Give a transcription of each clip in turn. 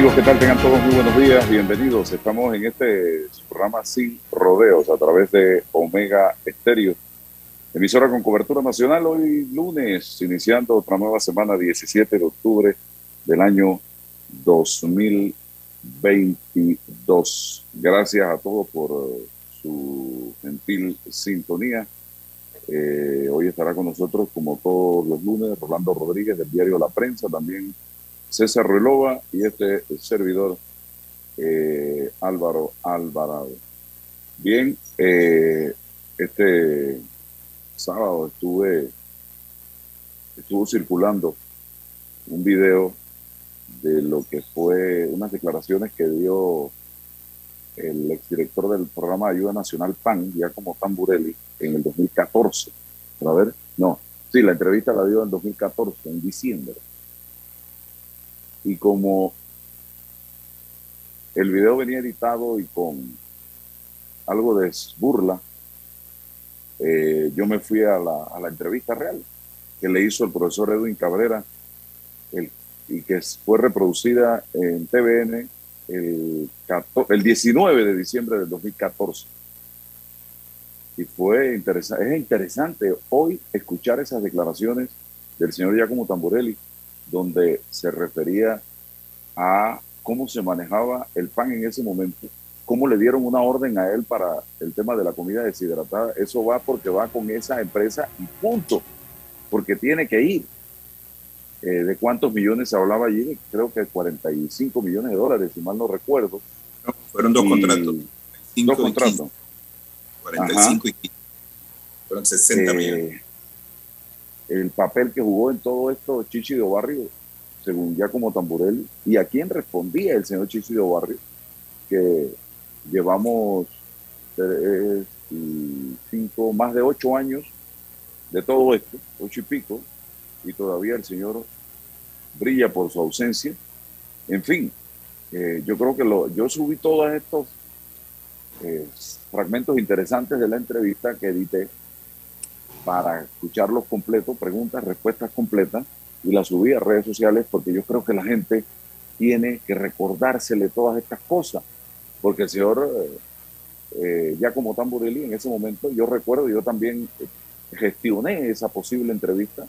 Amigos, ¿qué tal? Tengan todos muy buenos días, bienvenidos. Estamos en este programa Sin Rodeos a través de Omega Estéreo, emisora con cobertura nacional. Hoy lunes, iniciando otra nueva semana, 17 de octubre del año 2022. Gracias a todos por su gentil sintonía. Eh, hoy estará con nosotros, como todos los lunes, Rolando Rodríguez del diario La Prensa, también César Ruelova y este servidor eh, Álvaro Alvarado. Bien, eh, este sábado estuve estuvo circulando un video de lo que fue unas declaraciones que dio el exdirector del programa de Ayuda Nacional PAN, ya como Tamburelli, en el 2014. A ver, no, sí, la entrevista la dio en 2014, en diciembre y como el video venía editado y con algo de burla, eh, yo me fui a la, a la, entrevista real que le hizo el profesor Edwin Cabrera el, y que fue reproducida en TVN el, el 19 de diciembre del 2014. Y fue interesante, es interesante hoy escuchar esas declaraciones del señor Giacomo Tamborelli donde se refería a cómo se manejaba el pan en ese momento, cómo le dieron una orden a él para el tema de la comida deshidratada. Eso va porque va con esa empresa y punto, porque tiene que ir. Eh, ¿De cuántos millones se hablaba allí? Creo que 45 millones de dólares, si mal no recuerdo. fueron dos contratos. Dos contratos. 45 y 15. Fueron 60 millones el papel que jugó en todo esto Chichi de Barrio, según ya como Tamburel, y a quién respondía el señor Chichi de Barrio, que llevamos cinco, más de ocho años de todo esto, ocho y pico, y todavía el señor brilla por su ausencia. En fin, eh, yo creo que lo, yo subí todos estos eh, fragmentos interesantes de la entrevista que edité para escucharlos completos, preguntas, respuestas completas, y las subí a redes sociales porque yo creo que la gente tiene que recordársele todas estas cosas, porque el señor eh, eh ya como Tamburelli en ese momento, yo recuerdo, yo también eh, gestioné esa posible entrevista.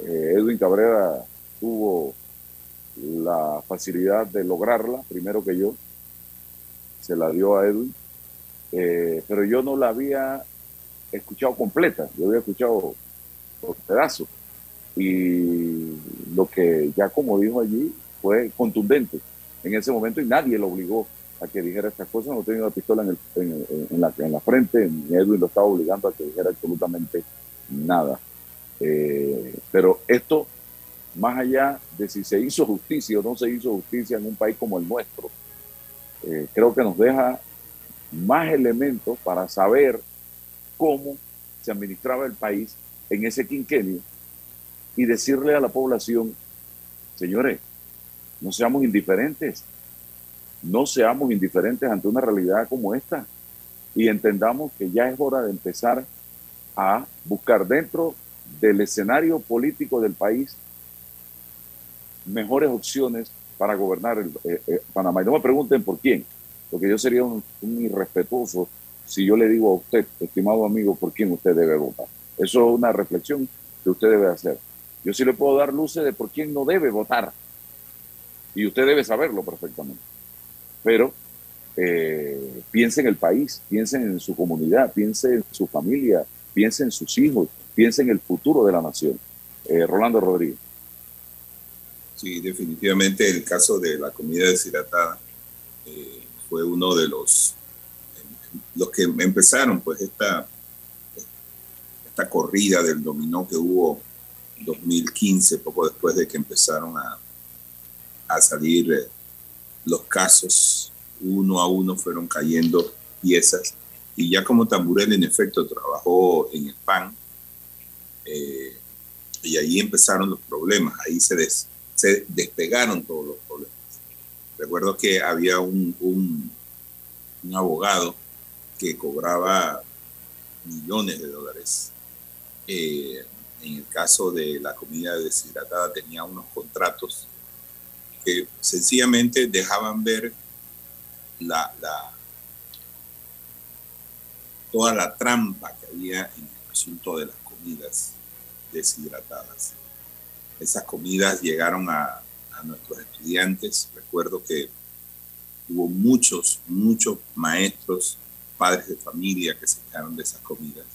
Eh, Edwin Cabrera tuvo la facilidad de lograrla, primero que yo, se la dio a Edwin, pero yo no la había escuchado completa, yo había escuchado por pedazos. Y lo que ya como dijo allí fue contundente en ese momento y nadie lo obligó a que dijera estas cosas, no tenía una pistola en, en, la, en la frente, ni Edwin lo estaba obligando a que dijera absolutamente nada. Eh, pero esto, más allá de si se hizo justicia o no se hizo justicia en un país como el nuestro, eh, creo que nos deja más elementos para saber cómo se administraba el país en ese quinquenio y decirle a la población, señores, no seamos indiferentes. no seamos indiferentes ante una realidad como esta y entendamos que ya es hora de empezar a buscar dentro del escenario político del país mejores opciones para gobernar el, eh, eh, Panamá. Y no me pregunten por quién, porque yo sería un, irrespetuoso si yo le digo a usted, estimado amigo, por quién usted debe votar. Eso es una reflexión que usted debe hacer. Yo sí le puedo dar luces de por quién no debe votar. Y usted debe saberlo perfectamente. Pero eh, piense en el país, piense en su comunidad, piense en su familia, piense en sus hijos, piense en el futuro de la nación. Eh, Rolando Rodríguez. Sí, definitivamente el caso de la comida deshidratada eh, fue uno de los, los que empezaron pues esta, esta corrida del dominó que hubo en 2015, poco después de que empezaron a, a salir eh, los casos, uno a uno fueron cayendo piezas y ya como Tamburel en efecto trabajó en el PAN, eh, y ahí empezaron los problemas, ahí se, se despegaron todos los problemas. Recuerdo que había un, un, abogado que cobraba millones de dólares. Eh, en el caso de la comida deshidratada tenía unos contratos que sencillamente dejaban ver la, toda la trampa que había en el asunto de las comidas deshidratadas. Esas comidas llegaron a, nuestros estudiantes. Recuerdo que hubo muchos, muchos maestros, padres de familia que se quedaron de esas comidas.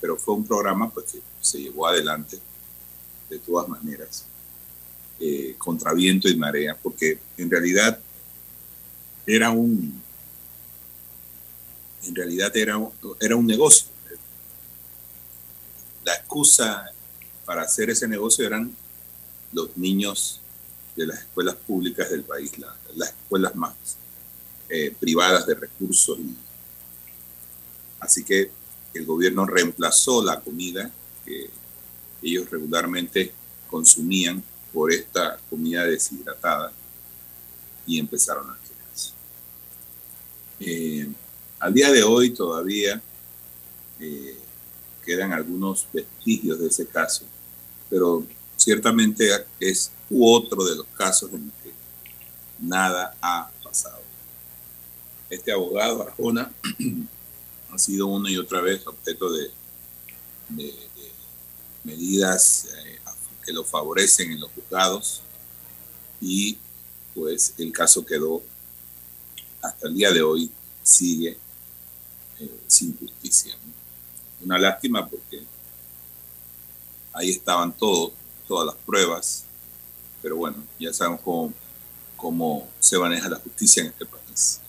Pero fue un programa pues, que se llevó adelante de todas maneras, eh, contra viento y marea, porque en realidad era un, en realidad era, era un negocio la excusa para hacer ese negocio eran los niños de las escuelas públicas del país, las escuelas más eh, privadas de recursos. Así que el gobierno reemplazó la comida que ellos regularmente consumían por esta comida deshidratada y empezaron a quejarse. Eh, al día de hoy todavía eh, quedan algunos vestigios de ese caso, pero ciertamente es otro de los casos en que nada ha pasado. Este abogado, Arjona, ha sido una y otra vez objeto de, medidas eh, que lo favorecen en los juzgados y pues el caso quedó hasta el día de hoy sigue eh, sin justicia. Una lástima porque ahí estaban todos, todas las pruebas, pero bueno, ya sabemos cómo, cómo se maneja la justicia en este país.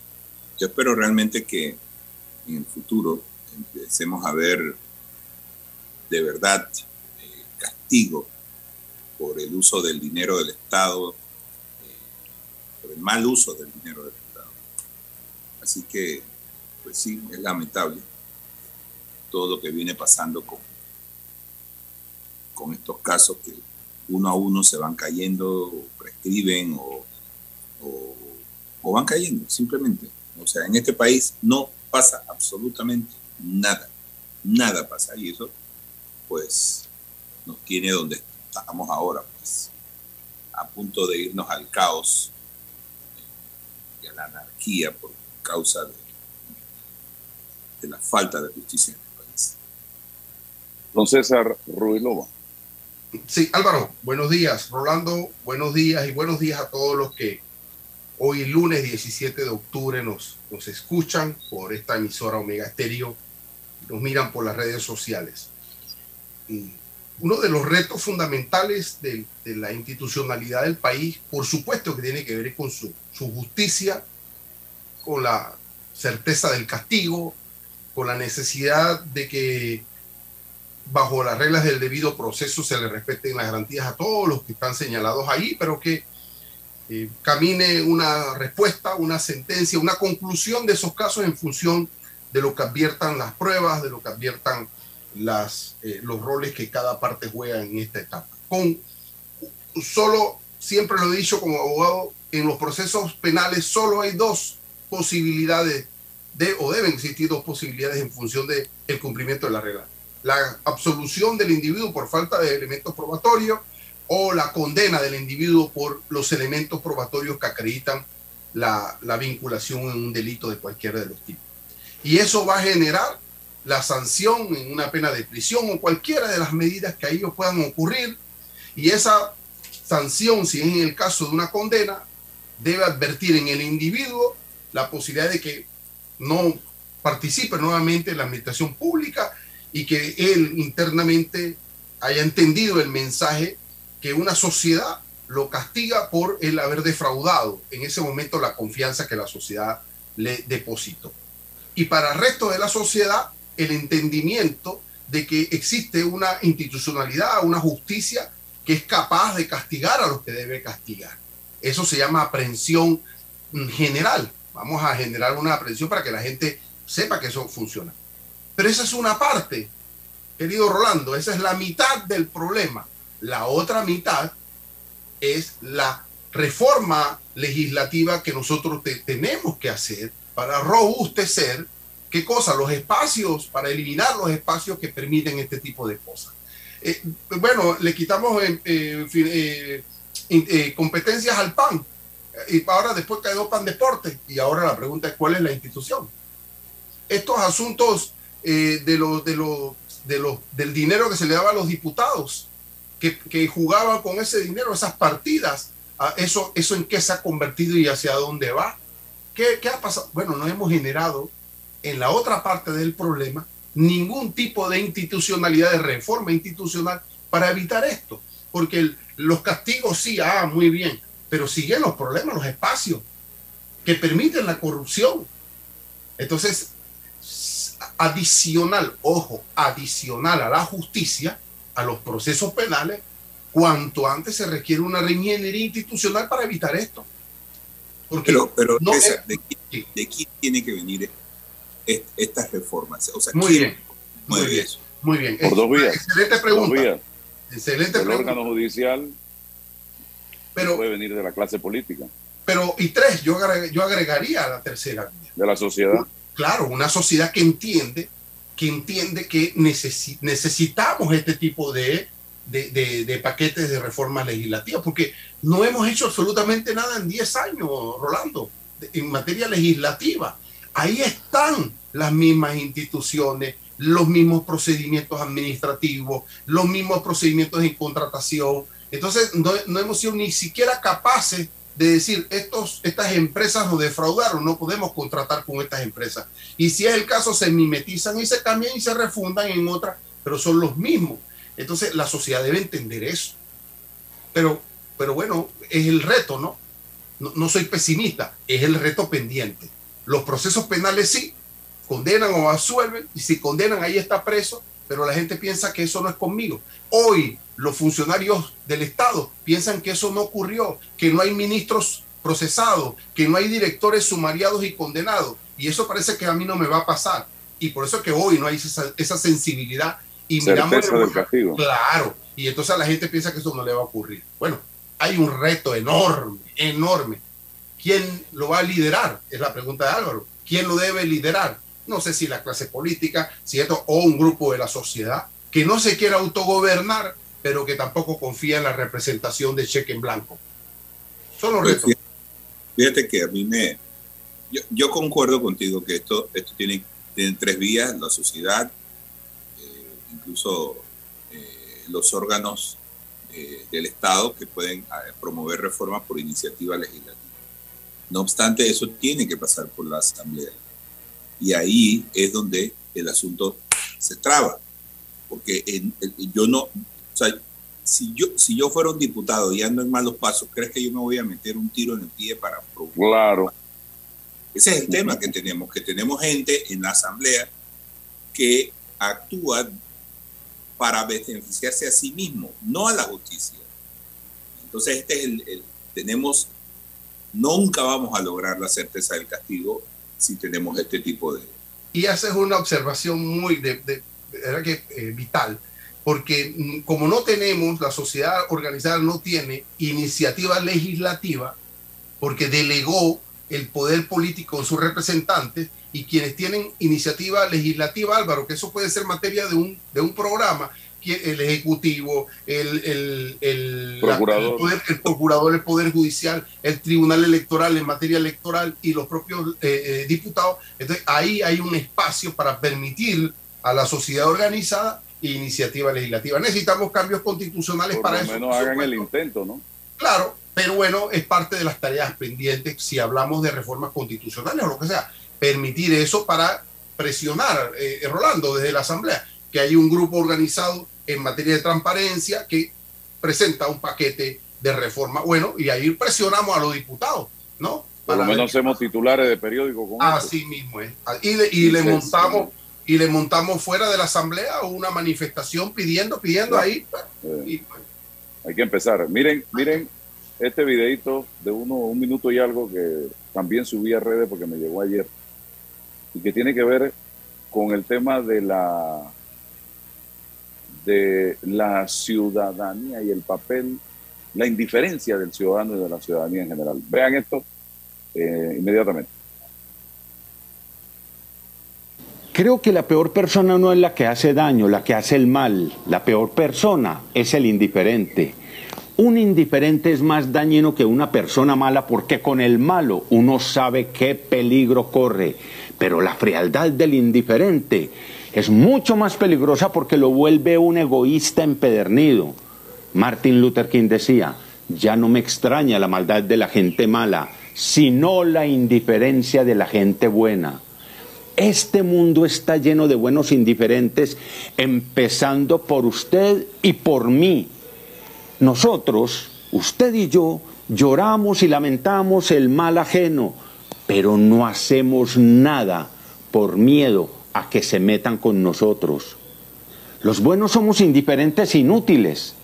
Yo espero realmente que en el futuro empecemos a ver de verdad eh, castigo por el uso del dinero del Estado, eh, por el mal uso del dinero del Estado. Así que, pues sí, es lamentable todo lo que viene pasando con, con estos casos que uno a uno se van cayendo, prescriben o, o, van cayendo, simplemente. O sea, en este país no pasa absolutamente nada, nada pasa. Y eso, pues, nos tiene donde estamos ahora, pues, a punto de irnos al caos y a la anarquía por causa de, de la falta de justicia Don César Ruilova. Sí, Álvaro, buenos días. Rolando, buenos días y buenos días a todos los que hoy lunes 17 de octubre nos, nos escuchan por esta emisora Omega Estéreo nos miran por las redes sociales. uno de los retos fundamentales de, de, la institucionalidad del país, por supuesto que tiene que ver con su, su justicia, con la certeza del castigo, con la necesidad de que bajo las reglas del debido proceso se le respeten las garantías a todos los que están señalados ahí, pero que eh, camine una respuesta, una sentencia, una conclusión de esos casos en función de lo que adviertan las pruebas, de lo que adviertan las, eh, los roles que cada parte juega en esta etapa. Con solo, siempre lo he dicho como abogado, en los procesos penales solo hay dos posibilidades de, o deben existir dos posibilidades en función del el cumplimiento de la regla. La absolución del individuo por falta de elementos probatorios o la condena del individuo por los elementos probatorios que acreditan la, la vinculación en un delito de cualquiera de los tipos. Y eso va a generar la sanción en una pena de prisión o cualquiera de las medidas que a ellos puedan ocurrir. Y esa sanción, si es en el caso de una condena, debe advertir en el individuo la posibilidad de que no participe nuevamente en la administración pública y que él internamente haya entendido el mensaje que una sociedad lo castiga por el haber defraudado en ese momento la confianza que la sociedad le depositó. Y para el resto de la sociedad, el entendimiento de que existe una institucionalidad, una justicia que es capaz de castigar a los que debe castigar. Eso se llama aprehensión general. Vamos a generar una aprehensión para que la gente sepa que eso funciona. Pero esa es una parte, querido Rolando, esa es la mitad del problema. La otra mitad es la reforma legislativa que nosotros tenemos que hacer para robustecer, ¿qué cosa? Los espacios, para eliminar los espacios que permiten este tipo de cosas. Eh, bueno, le quitamos eh, eh, competencias al PAN y ahora después quedó PAN Deporte y ahora la pregunta es cuál es la institución. Estos asuntos de los, de de del dinero que se le daba a los diputados, que, que jugaban con ese dinero, esas partidas, eso, eso en qué se ha convertido y hacia dónde va. ¿Qué, ¿Qué ha pasado? Bueno, no hemos generado en la otra parte del problema ningún tipo de institucionalidad, de reforma institucional para evitar esto. Porque los castigos sí, ah, muy bien, pero siguen los problemas, los espacios que permiten la corrupción. Entonces, adicional, ojo, adicional a la justicia, a los procesos penales, cuanto antes se requiere una reingeniería institucional para evitar esto. Porque pero, no ¿de, quién, tiene que venir estas reformas? O sea, muy bien. Muy bien. Muy bien. Por dos vías. Excelente pregunta. Excelente El órgano judicial pero, puede venir de la clase política. Pero, y tres, yo, yo agregaría a la tercera De la sociedad. Claro, una sociedad que entiende que entiende que necesitamos este tipo de, paquetes de reformas legislativas, porque no hemos hecho absolutamente nada en 10 años, Rolando, en materia legislativa. Ahí están las mismas instituciones, los mismos procedimientos administrativos, los mismos procedimientos de contratación. Entonces, no hemos sido ni siquiera capaces de decir, estos, estas empresas nos defraudaron, no podemos contratar con estas empresas. Y si es el caso, se mimetizan y se cambian y se refundan en otras, pero son los mismos. Entonces, la sociedad debe entender eso. Pero, pero bueno, es el reto, ¿no? ¿no? No soy pesimista, es el reto pendiente. Los procesos penales sí, condenan o absuelven, y si condenan, ahí está preso, pero la gente piensa que eso no es conmigo. Hoy los funcionarios del Estado piensan que eso no ocurrió, que no hay ministros procesados, que no hay directores sumariados y condenados. Y eso parece que a mí no me va a pasar. Y por eso es que hoy no hay esa, sensibilidad. Y miramos del castigo. Claro. Y entonces la gente piensa que eso no le va a ocurrir. Bueno, hay un reto enorme, enorme. ¿Quién lo va a liderar? Es la pregunta de Álvaro. ¿Quién lo debe liderar? No sé si la clase política, si esto, o un grupo de la sociedad que no se quiera autogobernar pero que tampoco confía en la representación de cheque en blanco. Son los retos. Fíjate que a mí me... Yo, concuerdo contigo que esto, esto tiene, tiene tres vías, la sociedad, eh, incluso eh, los órganos eh, del Estado que pueden promover reformas por iniciativa legislativa. No obstante, eso tiene que pasar por la Asamblea. Y ahí es donde el asunto se traba. Porque yo no, o sea, si yo, si yo fuera un diputado y ando en malos pasos, ¿crees que yo me voy a meter un tiro en el pie para probar? Claro. Ese es el tema que tenemos, que tenemos gente en la asamblea que actúa para beneficiarse a sí mismo, no a la justicia. Entonces, este es el, tenemos, nunca vamos a lograr la certeza del castigo si tenemos este tipo de... Y haces una observación muy de, de, eh, vital porque mm, como no tenemos, la sociedad organizada no tiene iniciativa legislativa, porque delegó el poder político en sus representantes y quienes tienen iniciativa legislativa, Álvaro, que eso puede ser materia de un, de un programa, el Ejecutivo, el, el, procurador. el, procurador, el Poder Judicial, el Tribunal Electoral en materia electoral y los propios eh, eh, diputados. Entonces ahí hay un espacio para permitir a la sociedad organizada iniciativa legislativa. Necesitamos cambios constitucionales para eso. menos hagan el intento, ¿no? Claro, pero bueno, es parte de las tareas pendientes si hablamos de reformas constitucionales o lo que sea. Permitir eso para presionar, eh, Rolando, desde la Asamblea, que hay un grupo organizado en materia de transparencia que presenta un paquete de reforma. Bueno, y ahí presionamos a los diputados, ¿no? Por lo menos hacemos titulares de periódico con Así mismo es. Y le, y le montamos y le montamos fuera de la asamblea una manifestación pidiendo, pidiendo ahí. Eh, hay que empezar. Miren, miren este videito de uno, un minuto y algo que también subí a redes porque me llegó ayer y que tiene que ver con el tema de la de la ciudadanía y el papel, la indiferencia del ciudadano y de la ciudadanía en general. Vean esto eh, inmediatamente. Creo que la peor persona no es la que hace daño, la que hace el mal. La peor persona es el indiferente. Un indiferente es más dañino que una persona mala porque con el malo uno sabe qué peligro corre. Pero la frialdad del indiferente es mucho más peligrosa porque lo vuelve un egoísta empedernido. Martin Luther King decía, ya no me extraña la maldad de la gente mala, sino la indiferencia de la gente buena. Este mundo está lleno de buenos indiferentes, empezando por usted y por mí. Nosotros, usted y yo, lloramos y lamentamos el mal ajeno, pero no hacemos nada por miedo a que se metan con nosotros. Los buenos somos indiferentes inútiles,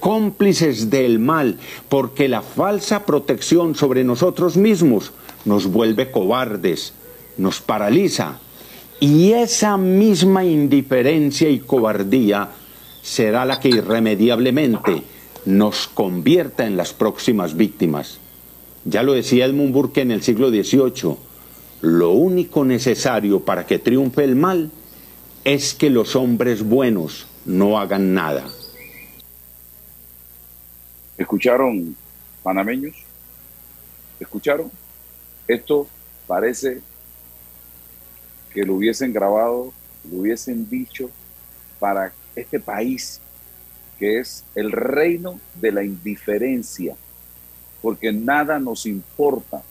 cómplices del mal, porque la falsa protección sobre nosotros mismos nos vuelve cobardes, nos paraliza. Y esa misma indiferencia y cobardía será la que irremediablemente nos convierta en las próximas víctimas. Ya lo decía Edmund Burke en el siglo XVIII, lo único necesario para que triunfe el mal es que los hombres buenos no hagan nada. ¿Escucharon, panameños? ¿Escucharon? Esto parece que lo hubiesen grabado, lo hubiesen dicho para este país que es el reino de la indiferencia, porque nada nos importa,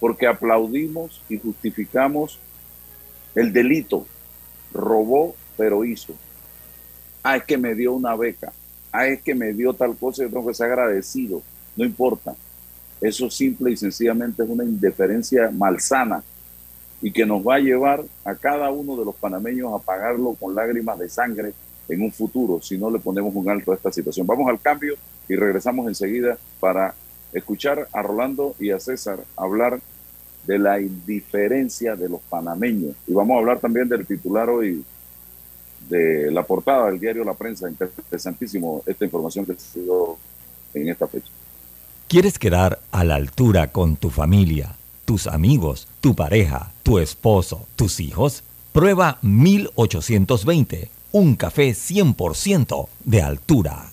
porque aplaudimos y justificamos el delito. Robó, pero hizo. Ah, es que me dio una beca. Ah, es que me dio tal cosa y tengo que ser agradecido. No importa. Eso simple y sencillamente es una indiferencia malsana y que nos va a llevar a cada uno de los panameños a pagarlo con lágrimas de sangre en un futuro si no le ponemos un alto a esta situación. Vamos al cambio y regresamos enseguida para escuchar a Rolando y a César hablar de la indiferencia de los panameños. Y vamos a hablar también del titular hoy de la portada del diario La Prensa. Interesantísimo esta información que se dio en esta fecha. ¿Quieres quedar a la altura con tu familia, tus amigos, tu pareja, tu esposo, tus hijos? Prueba 1820, un café 100% de altura.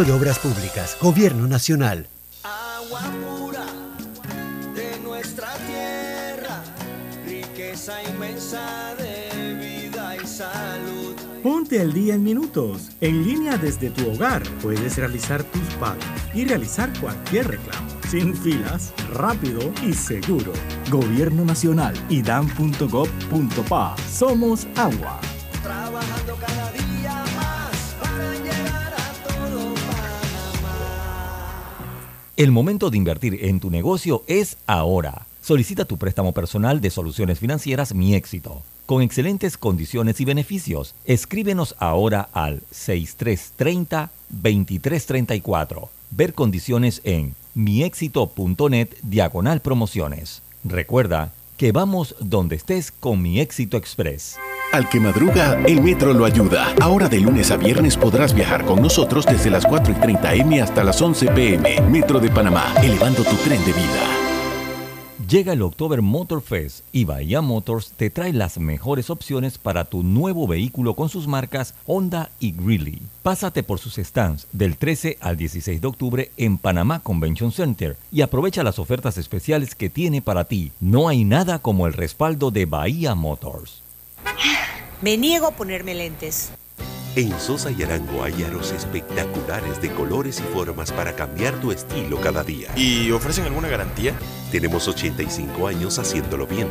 de Obras Públicas, Gobierno Nacional. Agua pura de nuestra tierra, riqueza inmensa de vida y salud. Ponte al día en minutos, en línea desde tu hogar. Puedes realizar tus pagos y realizar cualquier reclamo, sin filas, rápido y seguro. Gobierno Nacional y dan.gov.pa. Somos agua. Trabajando cada día El momento de invertir en tu negocio es ahora. Solicita tu préstamo personal de soluciones financieras Mi Éxito. Con excelentes condiciones y beneficios, escríbenos ahora al 6330-2334. Ver condiciones en miexito.net diagonal promociones. Recuerda que vamos donde estés con Mi Éxito Express. Al que madruga, el metro lo ayuda. Ahora de lunes a viernes podrás viajar con nosotros desde las 4 y 30 M hasta las 11 PM. Metro de Panamá, elevando tu tren de vida. Llega el October Motor Fest y Bahía Motors te trae las mejores opciones para tu nuevo vehículo con sus marcas Honda y Greeley. Pásate por sus stands del 13 al 16 de octubre en Panamá Convention Center y aprovecha las ofertas especiales que tiene para ti. No hay nada como el respaldo de Bahía Motors. Me niego a ponerme lentes. En Sosa y Arango hay aros espectaculares de colores y formas para cambiar tu estilo cada día. ¿Y ofrecen alguna garantía? Tenemos 85 años haciéndolo bien.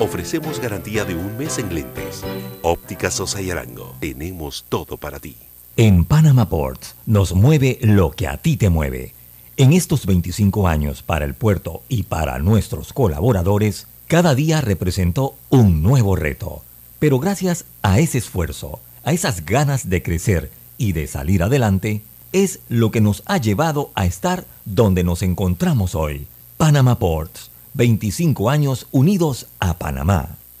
Ofrecemos garantía de un mes en lentes. Óptica Sosa y Arango. Tenemos todo para ti. En Panama Ports nos mueve lo que a ti te mueve. En estos 25 años para el puerto y para nuestros colaboradores, cada día representó un nuevo reto. Pero gracias a ese esfuerzo, a esas ganas de crecer y de salir adelante, es lo que nos ha llevado a estar donde nos encontramos hoy. Panama Ports, 25 años unidos a Panamá.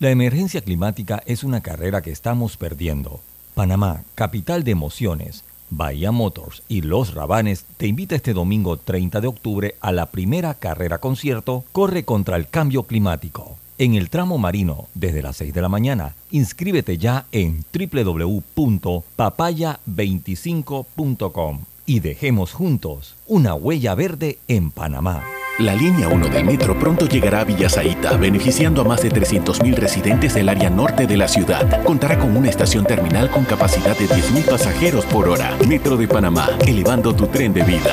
La emergencia climática es una carrera que estamos perdiendo. Panamá, capital de emociones, Bahía Motors y Los Rabanes te invita este domingo 30 de octubre a la primera carrera concierto Corre contra el cambio climático. En el tramo marino, desde las 6 de la mañana, inscríbete ya en www.papaya25.com y dejemos juntos una huella verde en Panamá. La línea 1 del metro pronto llegará a Villasaita, beneficiando a más de 300.000 residentes del área norte de la ciudad. Contará con una estación terminal con capacidad de 10.000 pasajeros por hora. Metro de Panamá, elevando tu tren de vida.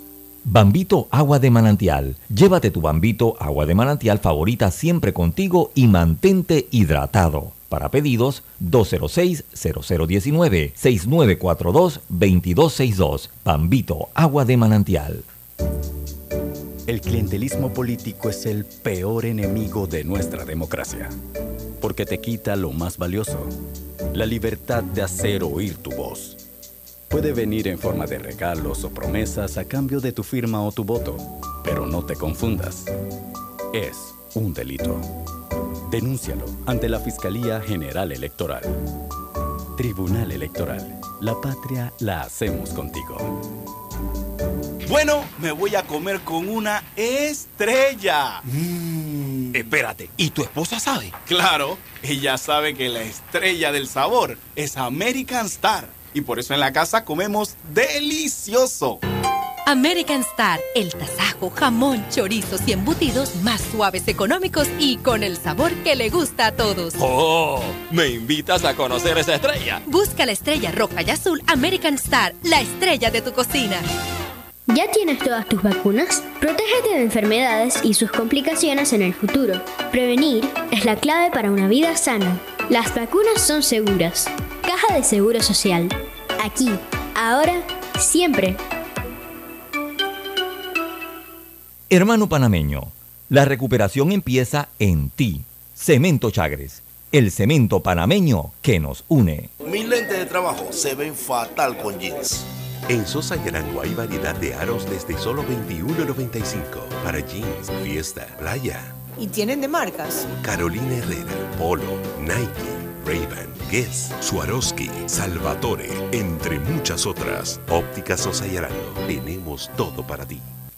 Bambito Agua de Manantial. Llévate tu Bambito Agua de Manantial favorita siempre contigo y mantente hidratado. Para pedidos 206-0019-6942-2262. Bambito Agua de Manantial. El clientelismo político es el peor enemigo de nuestra democracia, porque te quita lo más valioso, la libertad de hacer oír tu voz. Puede venir en forma de regalos o promesas a cambio de tu firma o tu voto, pero no te confundas. Es un delito. Denúncialo ante la Fiscalía General Electoral. Tribunal Electoral. La patria la hacemos contigo. Bueno, me voy a comer con una estrella. Espérate, ¿y tu esposa sabe? Claro, ella sabe que la estrella del sabor es American Star. Y por eso en la casa comemos delicioso. American Star, el tasajo, jamón, chorizos y embutidos más suaves, económicos y con el sabor que le gusta a todos. ¡Oh! ¿Me invitas a conocer esa estrella? Busca la estrella roja y azul American Star, la estrella de tu cocina. ¿Ya tienes todas tus vacunas? Protégete de enfermedades y sus complicaciones en el futuro. Prevenir es la clave para una vida sana. Las vacunas son seguras. Caja de Seguro Social. Aquí, ahora, siempre. Hermano panameño, la recuperación empieza en ti. Cemento Chagres, el cemento panameño que nos une. Mis lentes de trabajo se ven fatal con jeans. En Sosa y Arango hay variedad de aros desde solo $21.95 para jeans, fiesta, playa. ¿Y tienen de marcas? Carolina Herrera, Polo, Nike, Ray-Ban, Guess, Swarovski, Salvatore, entre muchas otras. Óptica Sosa y Arango. Tenemos todo para ti.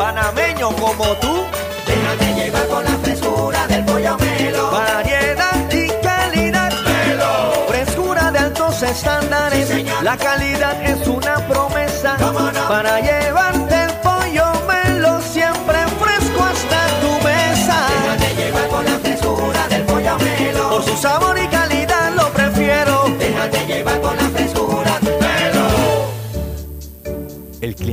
panameño como tú. Déjate llevar por la frescura del pollo melo. Variedad y calidad. Melo. Frescura de altos estándares. la calidad es una promesa para llevarte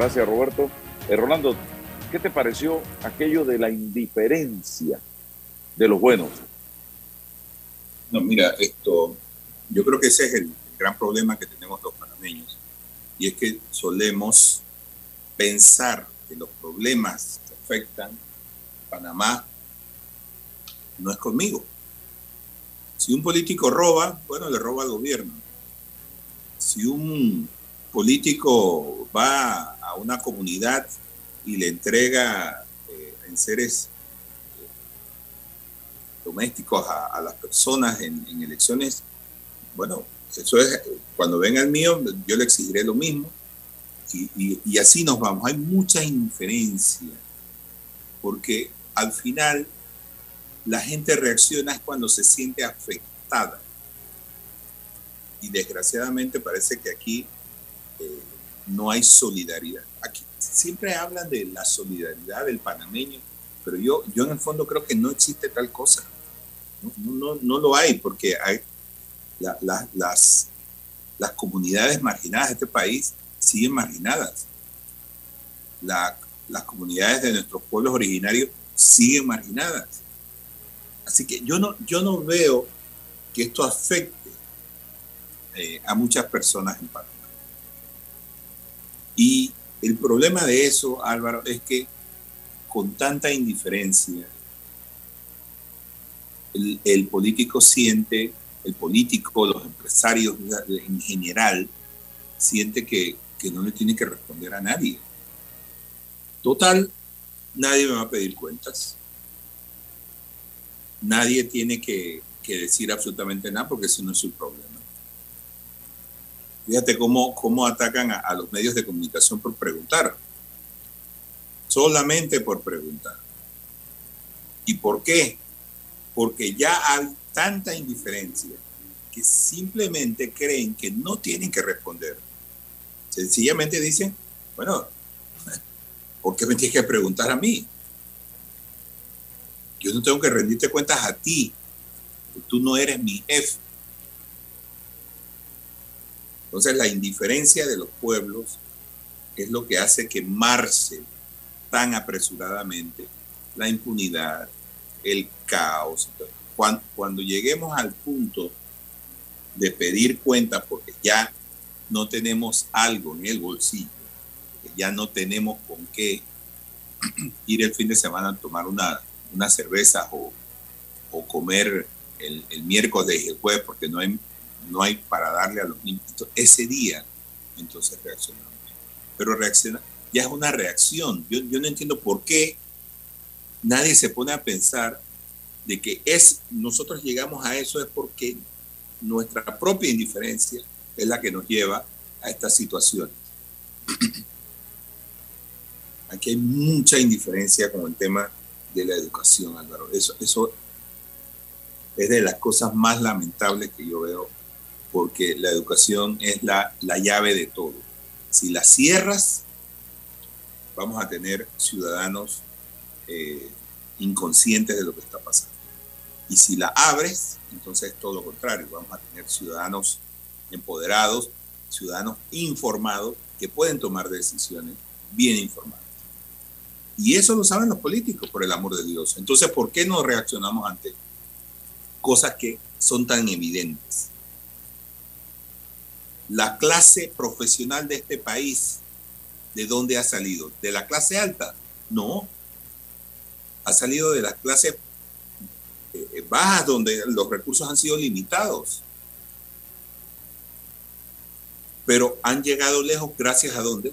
gracias Roberto. Eh, Rolando, ¿qué te pareció aquello de la indiferencia de los buenos? No, mira, esto, yo creo que ese es el gran problema que tenemos los panameños. Y es que solemos pensar que los problemas que afectan a Panamá no es conmigo. Si un político roba, bueno, le roba al gobierno. Si un político va a una comunidad y le entrega eh, en seres eh, domésticos a, las personas en, elecciones, bueno, eso es, cuando venga el mío, yo le exigiré lo mismo. Y, así nos vamos. Hay mucha indiferencia, porque al final la gente reacciona cuando se siente afectada. Y desgraciadamente parece que aquí eh, no hay solidaridad. Aquí siempre hablan de la solidaridad del panameño, pero yo, yo en el fondo creo que no existe tal cosa. No, no, no lo hay, porque las, las comunidades marginadas de este país siguen marginadas. La, las comunidades de nuestros pueblos originarios siguen marginadas. Así que yo no, yo no veo que esto afecte eh, a muchas personas en Panamá. Y el problema de eso, Álvaro, es que con tanta indiferencia, el, político siente, el político, los empresarios en general, siente que, que no le tiene que responder a nadie. Total, nadie me va a pedir cuentas. Nadie tiene que, que decir absolutamente nada porque eso no es su problema. Fíjate cómo, cómo atacan a, a, los medios de comunicación por preguntar. Solamente por preguntar. ¿Y por qué? Porque ya hay tanta indiferencia que simplemente creen que no tienen que responder. Sencillamente dicen, bueno, ¿por qué me tienes que preguntar a mí? Yo no tengo que rendirte cuentas a ti. Tú no eres mi jefe. Entonces la indiferencia de los pueblos es lo que hace que marce tan apresuradamente la impunidad, el caos. Cuando, cuando lleguemos al punto de pedir cuentas porque ya no tenemos algo en el bolsillo, ya no tenemos con qué ir el fin de semana a tomar una, una cerveza o, o comer el, el, miércoles y el jueves porque no hay, no hay para darle a los niños. ese día, entonces reaccionamos. Pero reacciona, ya es una reacción. Yo, yo no entiendo por qué nadie se pone a pensar de que es, nosotros llegamos a eso es porque nuestra propia indiferencia es la que nos lleva a estas situaciones. Aquí hay mucha indiferencia con el tema de la educación, Álvaro. Eso, eso es de las cosas más lamentables que yo veo, porque la educación es la, la llave de todo. Si la cierras, vamos a tener ciudadanos eh, inconscientes de lo que está pasando. Y si la abres, entonces es todo lo contrario. Vamos a tener ciudadanos empoderados, ciudadanos informados que pueden tomar decisiones bien informadas. Y eso lo saben los políticos, por el amor de Dios. Entonces, ¿por qué no reaccionamos ante cosas que son tan evidentes? La clase profesional de este país, ¿de dónde ha salido? ¿De la clase alta? No. Ha salido de las clases eh, bajas donde los recursos han sido limitados. Pero han llegado lejos gracias a dónde?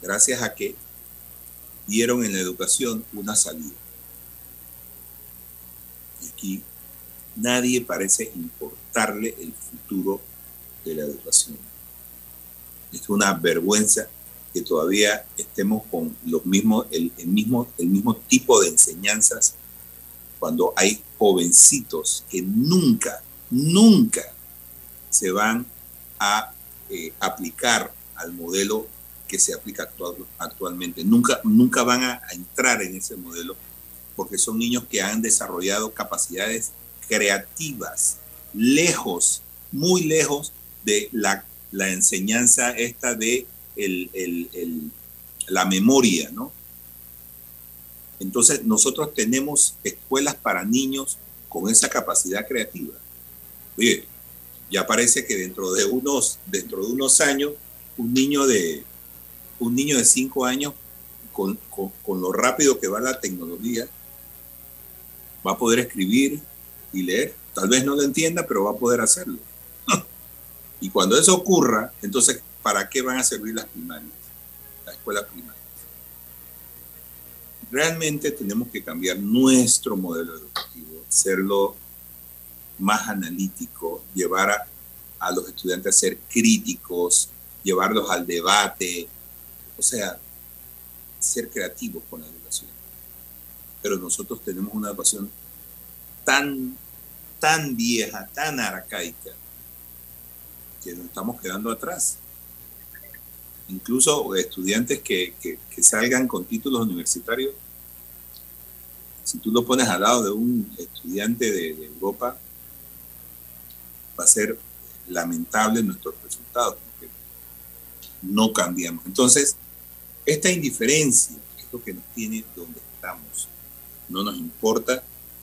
Gracias a que dieron en la educación una salida. Y aquí nadie parece importarle el futuro de la educación. Es una vergüenza que todavía estemos con los mismos, el, el mismo, el mismo tipo de enseñanzas cuando hay jovencitos que nunca, nunca se van a eh, aplicar al modelo que se aplica actual, actualmente. Nunca, nunca van a, a, entrar en ese modelo porque son niños que han desarrollado capacidades creativas, lejos, muy lejos de la, la enseñanza esta de el, el, el, la memoria, ¿no? Entonces, nosotros tenemos escuelas para niños con esa capacidad creativa. Oye, ya parece que dentro de unos, dentro de unos años, un niño de, un niño de cinco años, con, con, con lo rápido que va la tecnología, va a poder escribir y leer. Tal vez no lo entienda, pero va a poder hacerlo. y cuando eso ocurra, entonces, ¿para qué van a servir las primarias? La escuela primaria realmente tenemos que cambiar nuestro modelo educativo, hacerlo más analítico, llevar a, a, los estudiantes a ser críticos, llevarlos al debate, o sea, ser creativos con la educación. Pero nosotros tenemos una educación tan, tan vieja, tan arcaica, que nos estamos quedando atrás. Incluso estudiantes que, que, salgan con títulos universitarios si tú lo pones al lado de un estudiante de, de Europa, va a ser lamentable nuestros resultados, porque no cambiamos. Entonces, esta indiferencia es lo que nos tiene donde estamos. No nos importa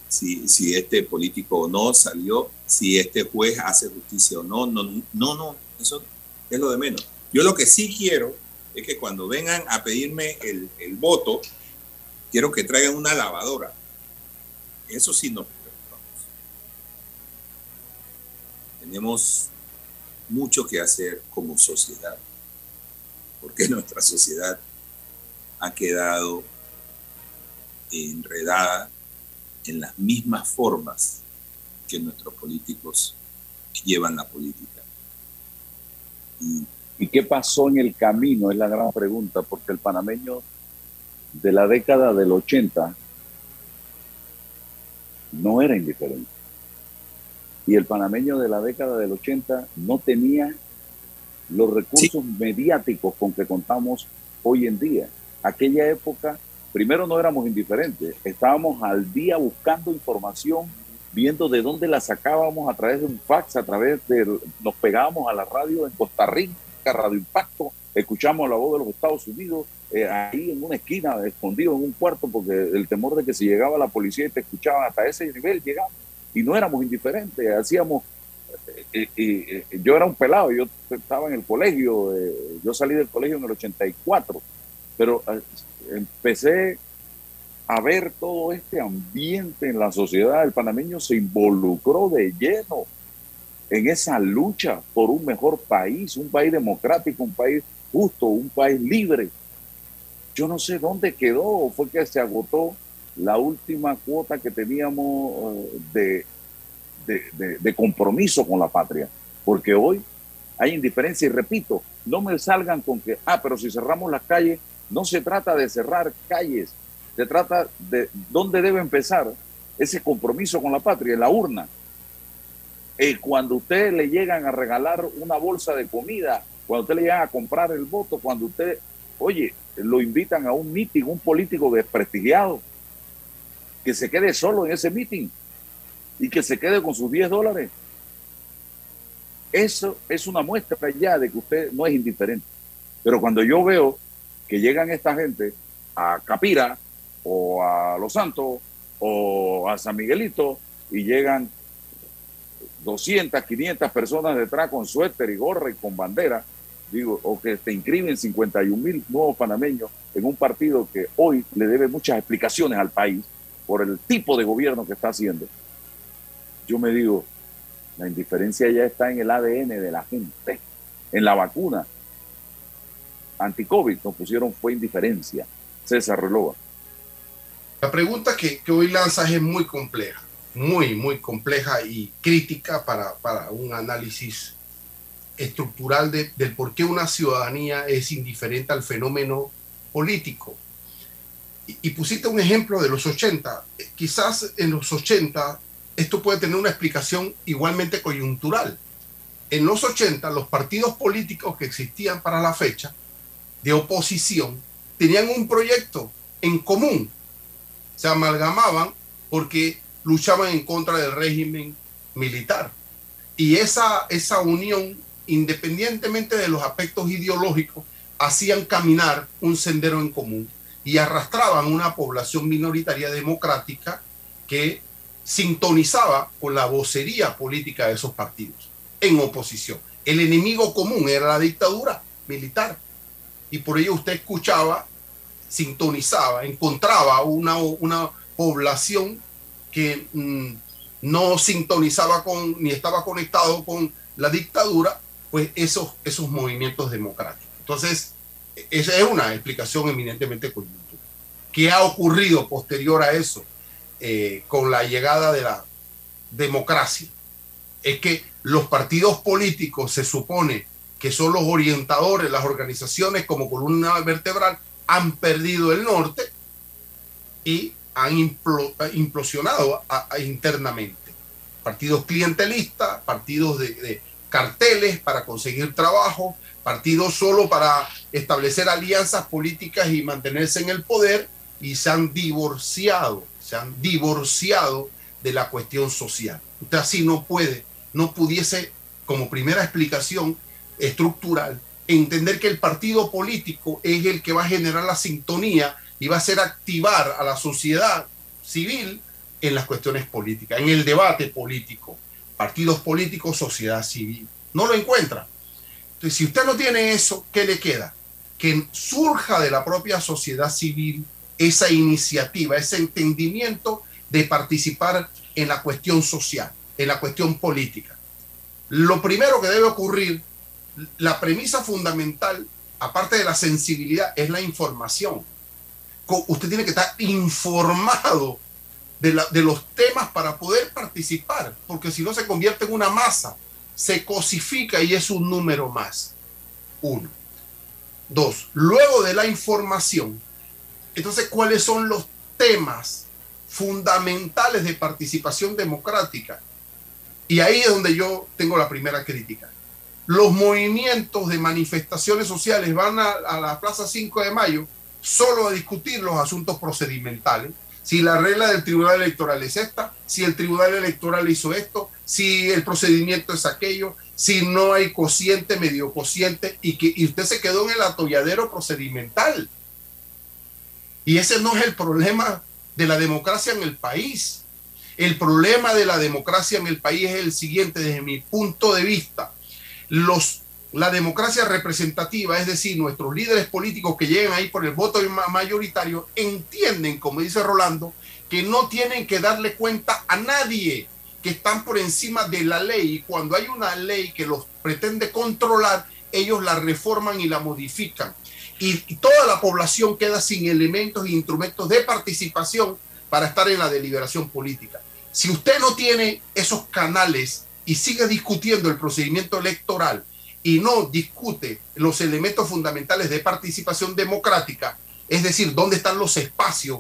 si, si este político o no salió, si este juez hace justicia o no, no, no, no, eso es lo de menos. Yo lo que sí quiero es que cuando vengan a pedirme el, el voto, quiero que traigan una lavadora. Eso sí nos preocupamos. Tenemos mucho que hacer como sociedad, porque nuestra sociedad ha quedado enredada en las mismas formas que nuestros políticos llevan la política. Y, ¿Y qué pasó en el camino? Es la gran pregunta, porque el panameño de la década del 80 no era indiferente. Y el panameño de la década del 80 no tenía los recursos mediáticos con que contamos hoy en día. Aquella época, primero no éramos indiferentes, estábamos al día buscando información, viendo de dónde la sacábamos a través de un fax, a través de, nos pegábamos a la radio en Costa Rica, Radio Impacto, escuchamos la voz de los Estados Unidos, eh, ahí en una esquina, escondido en un cuarto, porque el temor de que si llegaba la policía y te escuchaban hasta ese nivel, llegamos. Y no éramos indiferentes, hacíamos eh, eh, yo era un pelado, yo estaba en el colegio, yo salí del colegio en el 84, pero empecé a ver todo este ambiente en la sociedad. El panameño se involucró de lleno en esa lucha por un mejor país, un país democrático, un país justo, un país libre. Yo no sé dónde quedó, fue que se agotó la última cuota que teníamos eh, de, de, compromiso con la patria, porque hoy hay indiferencia y repito, no me salgan con que, ah, pero si cerramos las calles, no se trata de cerrar calles, se trata de dónde debe empezar ese compromiso con la patria, la urna. Eh, cuando ustedes le llegan a regalar una bolsa de comida, cuando usted le llegan a comprar el voto, cuando usted, oye, lo invitan a un mitin, un político desprestigiado, que se quede solo en ese mitin y que se quede con sus 10 dólares. Eso es una muestra ya de que usted no es indiferente. Pero cuando yo veo que llegan esta gente a Capira o a Los Santos o a San Miguelito y llegan 200, 500 personas detrás con suéter y gorra y con bandera, digo, o que te inscriben 51 mil nuevos panameños en un partido que hoy le debe muchas explicaciones al país por el tipo de gobierno que está haciendo, yo me digo, la indiferencia ya está en el ADN de la gente, en la vacuna. Anti-COVID nos pusieron fue indiferencia. César Relova. La pregunta que, que hoy lanzas es muy compleja, muy, muy compleja y crítica para, para un análisis estructural de, del por qué una ciudadanía es indiferente al fenómeno político. Y, pusiste un ejemplo de los 80. Quizás en los 80 esto puede tener una explicación igualmente coyuntural. En los 80 los partidos políticos que existían para la fecha de oposición tenían un proyecto en común. Se amalgamaban porque luchaban en contra del régimen militar. Y esa, esa unión independientemente de los aspectos ideológicos, hacían caminar un sendero en común y arrastraban una población minoritaria democrática que sintonizaba con la vocería política de esos partidos en oposición. El enemigo común era la dictadura militar y por ello usted escuchaba, sintonizaba, encontraba una, una población que mm, no sintonizaba con ni estaba conectado con la dictadura pues esos, esos movimientos democráticos. Entonces, esa es una explicación eminentemente coyuntural. ¿Qué ha ocurrido posterior a eso eh, con la llegada de la democracia? Es que los partidos políticos se supone que son los orientadores, las organizaciones como columna vertebral, han perdido el norte y han implosionado internamente. Partidos clientelistas, partidos de carteles para conseguir trabajo, partidos solo para establecer alianzas políticas y mantenerse en el poder y se han divorciado, se han divorciado de la cuestión social. Usted así no puede, no pudiese, como primera explicación estructural, entender que el partido político es el que va a generar la sintonía y va a hacer activar a la sociedad civil en las cuestiones políticas, en el debate político partidos políticos, sociedad civil. No lo encuentra. Entonces, si usted no tiene eso, ¿qué le queda? Que surja de la propia sociedad civil esa iniciativa, ese entendimiento de participar en la cuestión social, en la cuestión política. Lo primero que debe ocurrir, la premisa fundamental, aparte de la sensibilidad, es la información. Usted tiene que estar informado de, los temas para poder participar, porque si no se convierte en una masa, se cosifica y es un número más. Uno. Dos, luego de la información, entonces, ¿cuáles son los temas fundamentales de participación democrática? Y ahí es donde yo tengo la primera crítica. Los movimientos de manifestaciones sociales van a, la Plaza 5 de Mayo solo a discutir los asuntos procedimentales. Si la regla del Tribunal Electoral es esta, si el Tribunal Electoral hizo esto, si el procedimiento es aquello, si no hay cociente, medio cociente, y que y usted se quedó en el atolladero procedimental. Y ese no es el problema de la democracia en el país. El problema de la democracia en el país es el siguiente, desde mi punto de vista. Los, la democracia representativa, es decir, nuestros líderes políticos que llegan ahí por el voto mayoritario, entienden, como dice Rolando, que no tienen que darle cuenta a nadie, que están por encima de la ley y cuando hay una ley que los pretende controlar, ellos la reforman y la modifican. Y, y toda la población queda sin elementos e instrumentos de participación para estar en la deliberación política. Si usted no tiene esos canales y sigue discutiendo el procedimiento electoral y no discute los elementos fundamentales de participación democrática, es decir, dónde están los espacios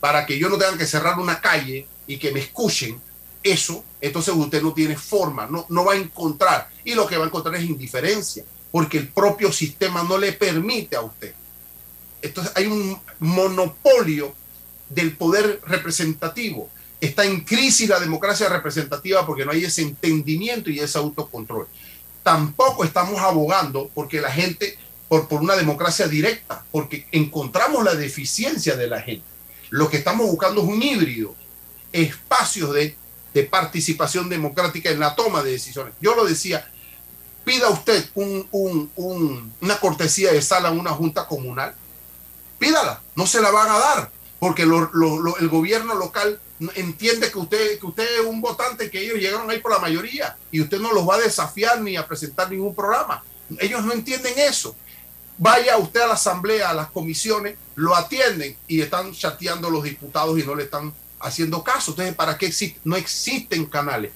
para que yo no tenga que cerrar una calle y que me escuchen, eso, entonces usted no tiene forma, no, no va a encontrar. Y lo que va a encontrar es indiferencia, porque el propio sistema no le permite a usted. Entonces hay un monopolio del poder representativo. Está en crisis la democracia representativa porque no hay ese entendimiento y ese autocontrol. Tampoco estamos abogando porque la gente, por, por una democracia directa, porque encontramos la deficiencia de la gente. Lo que estamos buscando es un híbrido, espacios de, de participación democrática en la toma de decisiones. Yo lo decía, pida usted un, un, un, una cortesía de sala en una junta comunal, pídala, no se la van a dar, porque el gobierno local entiende que usted, que usted es un votante, que ellos llegaron ahí por la mayoría y usted no los va a desafiar ni a presentar ningún programa. Ellos no entienden eso. Vaya usted a la asamblea, a las comisiones, lo atienden y están chateando los diputados y no le están haciendo caso. Entonces, ¿para qué existe? No existen canales.